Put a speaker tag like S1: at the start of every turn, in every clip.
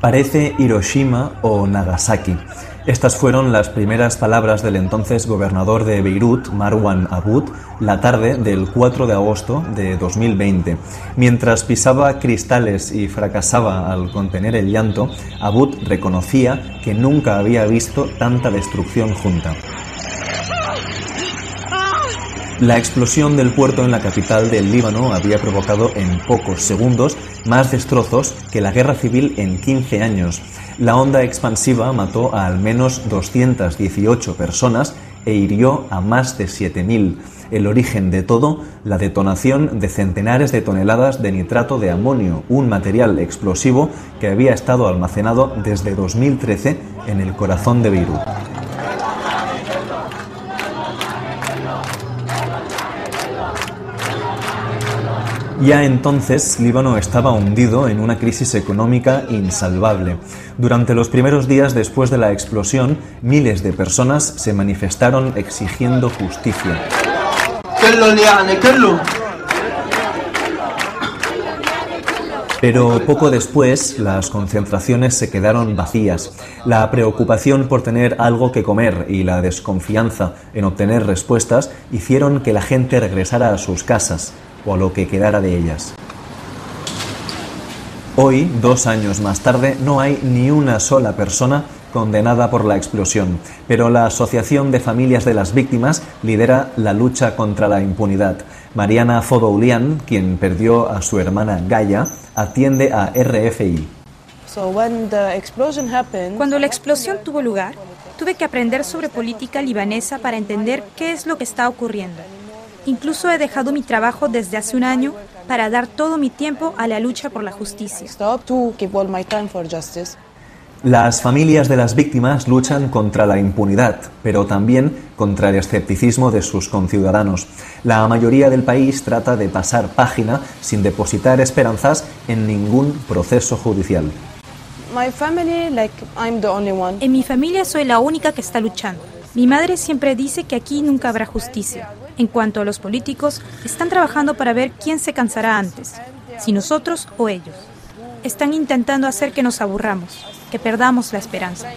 S1: Parece Hiroshima o Nagasaki. Estas fueron las primeras palabras del entonces gobernador de Beirut, Marwan Aboud, la tarde del 4 de agosto de 2020. Mientras pisaba cristales y fracasaba al contener el llanto, Aboud reconocía que nunca había visto tanta destrucción junta. La explosión del puerto en la capital del Líbano había provocado en pocos segundos más destrozos que la guerra civil en 15 años. La onda expansiva mató a al menos 218 personas e hirió a más de 7.000. El origen de todo, la detonación de centenares de toneladas de nitrato de amonio, un material explosivo que había estado almacenado desde 2013 en el corazón de Beirut. Ya entonces, Líbano estaba hundido en una crisis económica insalvable. Durante los primeros días después de la explosión, miles de personas se manifestaron exigiendo justicia. Pero poco después las concentraciones se quedaron vacías. La preocupación por tener algo que comer y la desconfianza en obtener respuestas hicieron que la gente regresara a sus casas o a lo que quedara de ellas. Hoy, dos años más tarde, no hay ni una sola persona condenada por la explosión, pero la Asociación de Familias de las Víctimas lidera la lucha contra la impunidad. Mariana Fodoulian, quien perdió a su hermana Gaia, atiende a RFI.
S2: Cuando la explosión tuvo lugar, tuve que aprender sobre política libanesa para entender qué es lo que está ocurriendo. Incluso he dejado mi trabajo desde hace un año para dar todo mi tiempo a la lucha por la justicia.
S1: Las familias de las víctimas luchan contra la impunidad, pero también contra el escepticismo de sus conciudadanos. La mayoría del país trata de pasar página sin depositar esperanzas en ningún proceso judicial.
S2: En mi familia soy la única que está luchando. Mi madre siempre dice que aquí nunca habrá justicia. En cuanto a los políticos, están trabajando para ver quién se cansará antes, si nosotros o ellos. Están intentando hacer que nos aburramos, que perdamos la esperanza.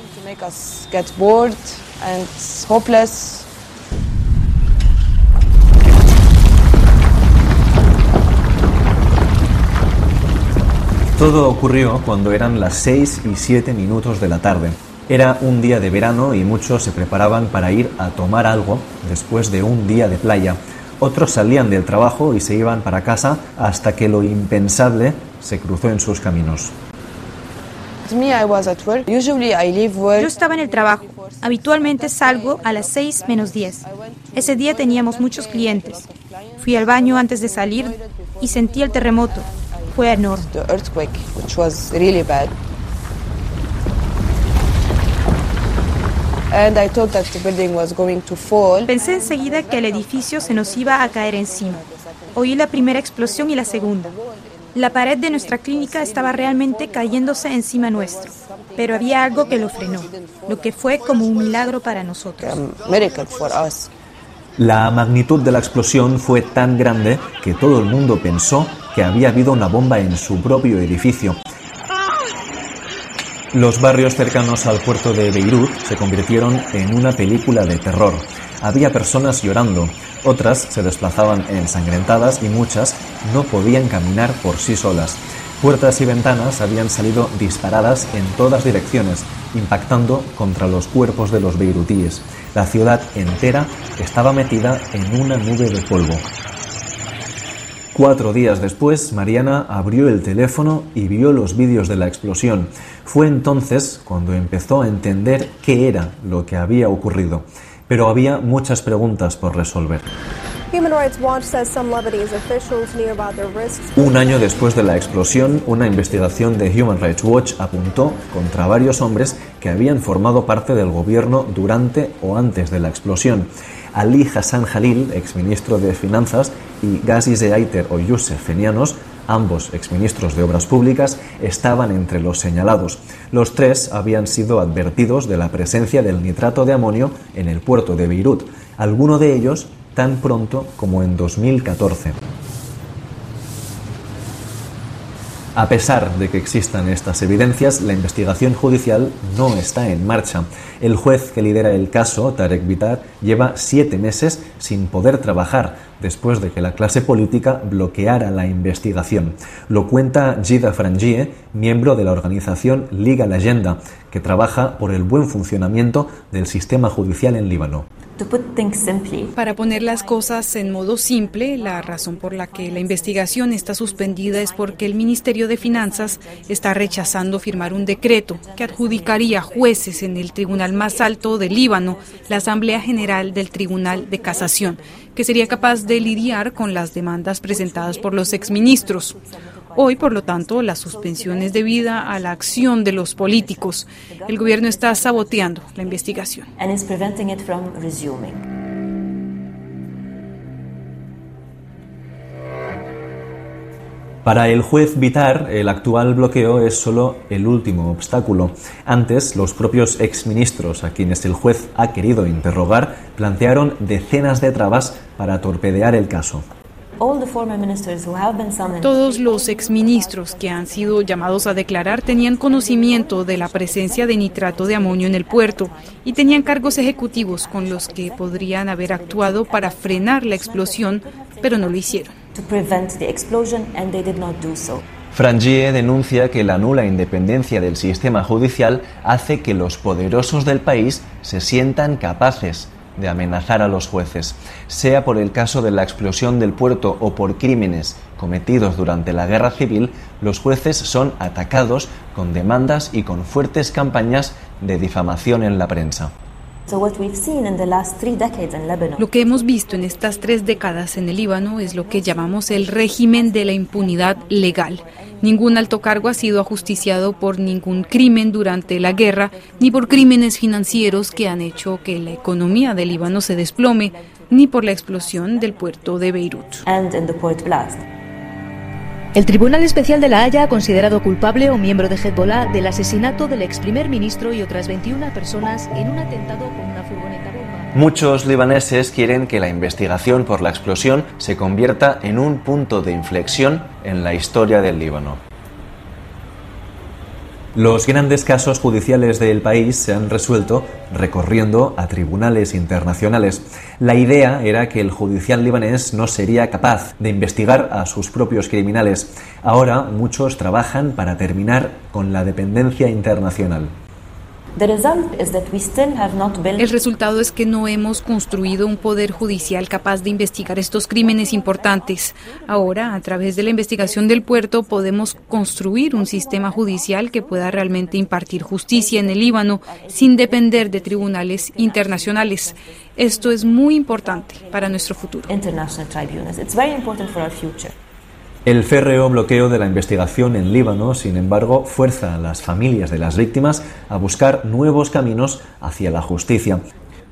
S1: Todo ocurrió cuando eran las 6 y 7 minutos de la tarde. Era un día de verano y muchos se preparaban para ir a tomar algo después de un día de playa. Otros salían del trabajo y se iban para casa hasta que lo impensable se cruzó en sus caminos.
S2: Yo estaba en el trabajo. Habitualmente salgo a las 6 menos 10. Ese día teníamos muchos clientes. Fui al baño antes de salir y sentí el terremoto. Fue enorme. Pensé enseguida que el edificio se nos iba a caer encima. Oí la primera explosión y la segunda. La pared de nuestra clínica estaba realmente cayéndose encima nuestro, pero había algo que lo frenó, lo que fue como un milagro para nosotros.
S1: La magnitud de la explosión fue tan grande que todo el mundo pensó que había habido una bomba en su propio edificio. Los barrios cercanos al puerto de Beirut se convirtieron en una película de terror. Había personas llorando, otras se desplazaban ensangrentadas y muchas no podían caminar por sí solas. Puertas y ventanas habían salido disparadas en todas direcciones, impactando contra los cuerpos de los beirutíes. La ciudad entera estaba metida en una nube de polvo. Cuatro días después, Mariana abrió el teléfono y vio los vídeos de la explosión. Fue entonces cuando empezó a entender qué era lo que había ocurrido. Pero había muchas preguntas por resolver. Un año después de la explosión, una investigación de Human Rights Watch apuntó contra varios hombres que habían formado parte del gobierno durante o antes de la explosión. Ali Hassan Jalil, exministro de Finanzas, y Ghazi Zeaiter o Youssef Fenianos, ambos exministros de Obras Públicas, estaban entre los señalados. Los tres habían sido advertidos de la presencia del nitrato de amonio en el puerto de Beirut, alguno de ellos tan pronto como en 2014. A pesar de que existan estas evidencias, la investigación judicial no está en marcha. El juez que lidera el caso, Tarek Vitar, lleva siete meses sin poder trabajar después de que la clase política bloqueara la investigación. Lo cuenta Gida Frangie, miembro de la organización Liga Agenda, que trabaja por el buen funcionamiento del sistema judicial en Líbano.
S3: Para poner las cosas en modo simple, la razón por la que la investigación está suspendida es porque el Ministerio de Finanzas está rechazando firmar un decreto que adjudicaría jueces en el tribunal más alto de Líbano, la Asamblea General del Tribunal de Casación, que sería capaz de lidiar con las demandas presentadas por los exministros. Hoy, por lo tanto, la suspensión es debida a la acción de los políticos. El gobierno está saboteando la investigación.
S1: Para el juez Vitar, el actual bloqueo es solo el último obstáculo. Antes, los propios exministros a quienes el juez ha querido interrogar plantearon decenas de trabas para torpedear el caso.
S3: Todos los exministros que han sido llamados a declarar tenían conocimiento de la presencia de nitrato de amonio en el puerto y tenían cargos ejecutivos con los que podrían haber actuado para frenar la explosión, pero no lo hicieron.
S1: Frangie denuncia que la nula independencia del sistema judicial hace que los poderosos del país se sientan capaces de amenazar a los jueces, sea por el caso de la explosión del puerto o por crímenes cometidos durante la guerra civil, los jueces son atacados con demandas y con fuertes campañas de difamación en la prensa.
S3: Lo que hemos visto en estas tres décadas en el Líbano es lo que llamamos el régimen de la impunidad legal. Ningún alto cargo ha sido ajusticiado por ningún crimen durante la guerra, ni por crímenes financieros que han hecho que la economía del Líbano se desplome, ni por la explosión del puerto de Beirut.
S4: El Tribunal Especial de La Haya ha considerado culpable un miembro de Hezbollah del asesinato del ex primer ministro y otras 21 personas en un atentado con una furgoneta bomba.
S1: Muchos libaneses quieren que la investigación por la explosión se convierta en un punto de inflexión en la historia del Líbano. Los grandes casos judiciales del país se han resuelto recorriendo a tribunales internacionales. La idea era que el judicial libanés no sería capaz de investigar a sus propios criminales. Ahora muchos trabajan para terminar con la dependencia internacional.
S3: El resultado es que no hemos construido un poder judicial capaz de investigar estos crímenes importantes. Ahora, a través de la investigación del puerto, podemos construir un sistema judicial que pueda realmente impartir justicia en el Líbano sin depender de tribunales internacionales. Esto es muy importante para nuestro futuro.
S1: El férreo bloqueo de la investigación en Líbano, sin embargo, fuerza a las familias de las víctimas a buscar nuevos caminos hacia la justicia.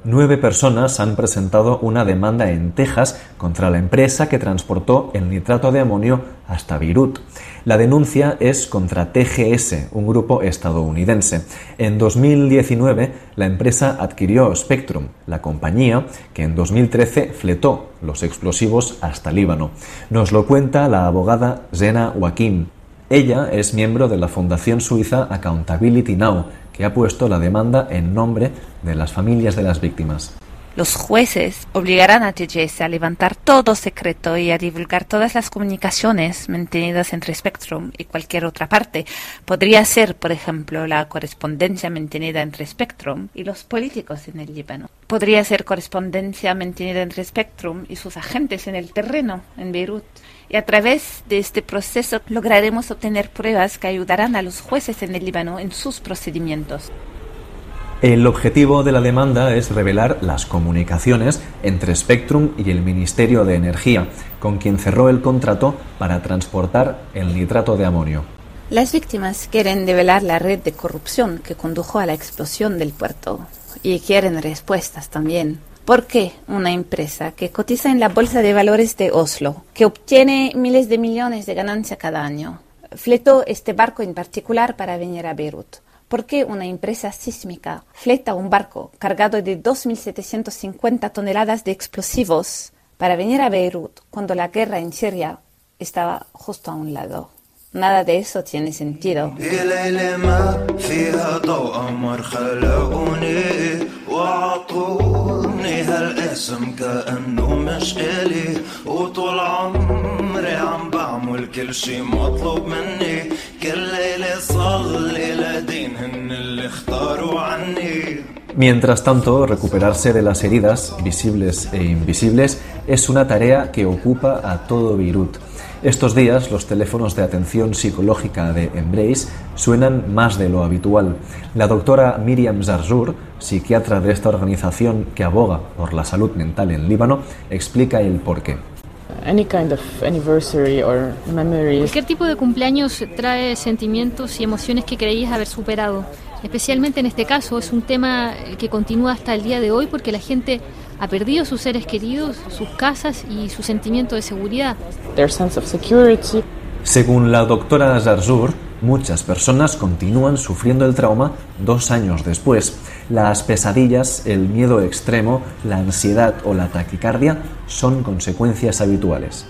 S1: Nueve personas han presentado una demanda en Texas contra la empresa que transportó el nitrato de amonio hasta Beirut. La denuncia es contra TGS, un grupo estadounidense. En 2019, la empresa adquirió Spectrum, la compañía que en 2013 fletó los explosivos hasta Líbano. Nos lo cuenta la abogada Zena Joaquín. Ella es miembro de la fundación suiza Accountability Now, que ha puesto la demanda en nombre de las familias de las víctimas.
S5: Los jueces obligarán a TGS a levantar todo secreto y a divulgar todas las comunicaciones mantenidas entre Spectrum y cualquier otra parte. Podría ser, por ejemplo, la correspondencia mantenida entre Spectrum y los políticos en el Líbano. Podría ser correspondencia mantenida entre Spectrum y sus agentes en el terreno, en Beirut. Y a través de este proceso lograremos obtener pruebas que ayudarán a los jueces en el Líbano en sus procedimientos.
S1: El objetivo de la demanda es revelar las comunicaciones entre Spectrum y el Ministerio de Energía, con quien cerró el contrato para transportar el nitrato de amonio.
S5: Las víctimas quieren develar la red de corrupción que condujo a la explosión del puerto y quieren respuestas también. ¿Por qué una empresa que cotiza en la Bolsa de Valores de Oslo, que obtiene miles de millones de ganancia cada año, fletó este barco en particular para venir a Beirut? ¿Por qué una empresa sísmica fleta un barco cargado de 2.750 toneladas de explosivos para venir a Beirut cuando la guerra en Siria estaba justo a un lado?
S6: Nada de eso tiene sentido.
S1: Mientras tanto, recuperarse de las heridas, visibles e invisibles, es una tarea que ocupa a todo Beirut. Estos días los teléfonos de atención psicológica de Embrace suenan más de lo habitual. La doctora Miriam Zarzour, psiquiatra de esta organización que aboga por la salud mental en Líbano, explica el porqué.
S7: Cualquier tipo de cumpleaños trae sentimientos y emociones que creías haber superado. Especialmente en este caso es un tema que continúa hasta el día de hoy porque la gente ha perdido sus seres queridos, sus casas y su sentimiento de seguridad.
S1: Según la doctora Zarzur, muchas personas continúan sufriendo el trauma dos años después. Las pesadillas, el miedo extremo, la ansiedad o la taquicardia son consecuencias habituales.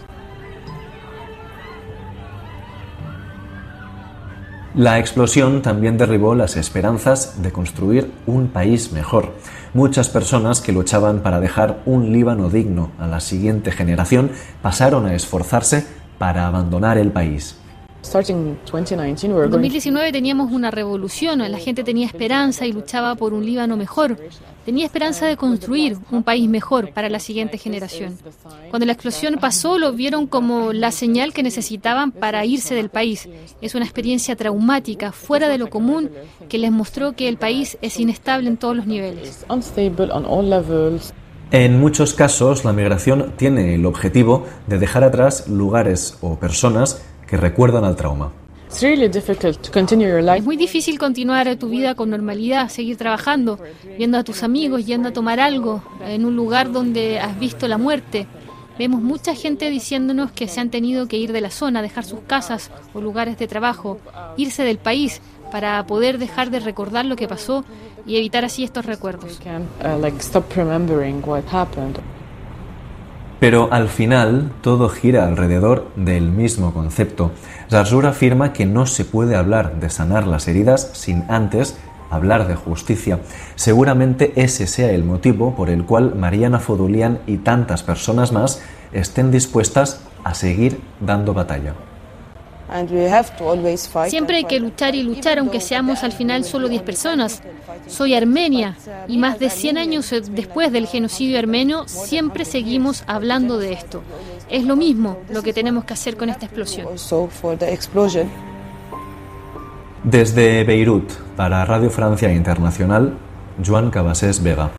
S1: La explosión también derribó las esperanzas de construir un país mejor. Muchas personas que luchaban para dejar un Líbano digno a la siguiente generación pasaron a esforzarse para abandonar el país.
S7: En 2019 teníamos una revolución, la gente tenía esperanza y luchaba por un Líbano mejor. Tenía esperanza de construir un país mejor para la siguiente generación. Cuando la explosión pasó, lo vieron como la señal que necesitaban para irse del país. Es una experiencia traumática, fuera de lo común, que les mostró que el país es inestable en todos los niveles.
S1: En muchos casos, la migración tiene el objetivo de dejar atrás lugares o personas que recuerdan al trauma.
S7: Es muy difícil continuar tu vida con normalidad, seguir trabajando, viendo a tus amigos, yendo a tomar algo en un lugar donde has visto la muerte. Vemos mucha gente diciéndonos que se han tenido que ir de la zona, dejar sus casas o lugares de trabajo, irse del país para poder dejar de recordar lo que pasó y evitar así estos recuerdos.
S1: Pero al final todo gira alrededor del mismo concepto. Zarzur afirma que no se puede hablar de sanar las heridas sin antes hablar de justicia. Seguramente ese sea el motivo por el cual Mariana Fodulian y tantas personas más estén dispuestas a seguir dando batalla.
S7: Siempre hay que luchar y luchar, aunque seamos al final solo 10 personas. Soy armenia y más de 100 años después del genocidio armenio, siempre seguimos hablando de esto. Es lo mismo lo que tenemos que hacer con esta explosión.
S1: Desde Beirut, para Radio Francia Internacional, Joan Cabasés Vega.